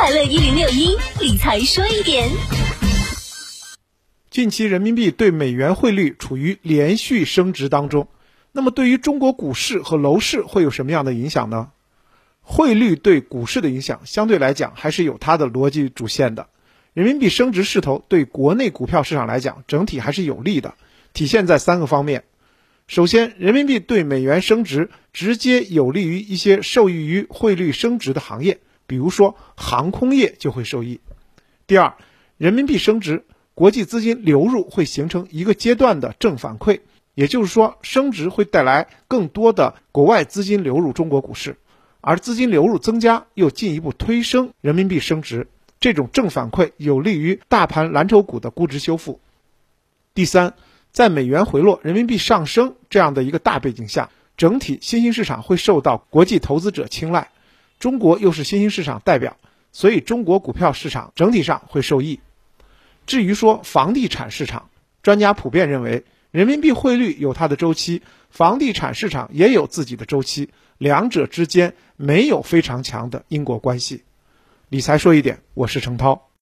快乐一零六一理财说一点。近期人民币对美元汇率处于连续升值当中，那么对于中国股市和楼市会有什么样的影响呢？汇率对股市的影响相对来讲还是有它的逻辑主线的。人民币升值势头对国内股票市场来讲整体还是有利的，体现在三个方面。首先，人民币对美元升值直接有利于一些受益于汇率升值的行业，比如说航空业就会受益。第二，人民币升值，国际资金流入会形成一个阶段的正反馈，也就是说，升值会带来更多的国外资金流入中国股市。而资金流入增加，又进一步推升人民币升值，这种正反馈有利于大盘蓝筹股的估值修复。第三，在美元回落、人民币上升这样的一个大背景下，整体新兴市场会受到国际投资者青睐，中国又是新兴市场代表，所以中国股票市场整体上会受益。至于说房地产市场，专家普遍认为，人民币汇率有它的周期，房地产市场也有自己的周期。两者之间没有非常强的因果关系。理财说一点，我是程涛。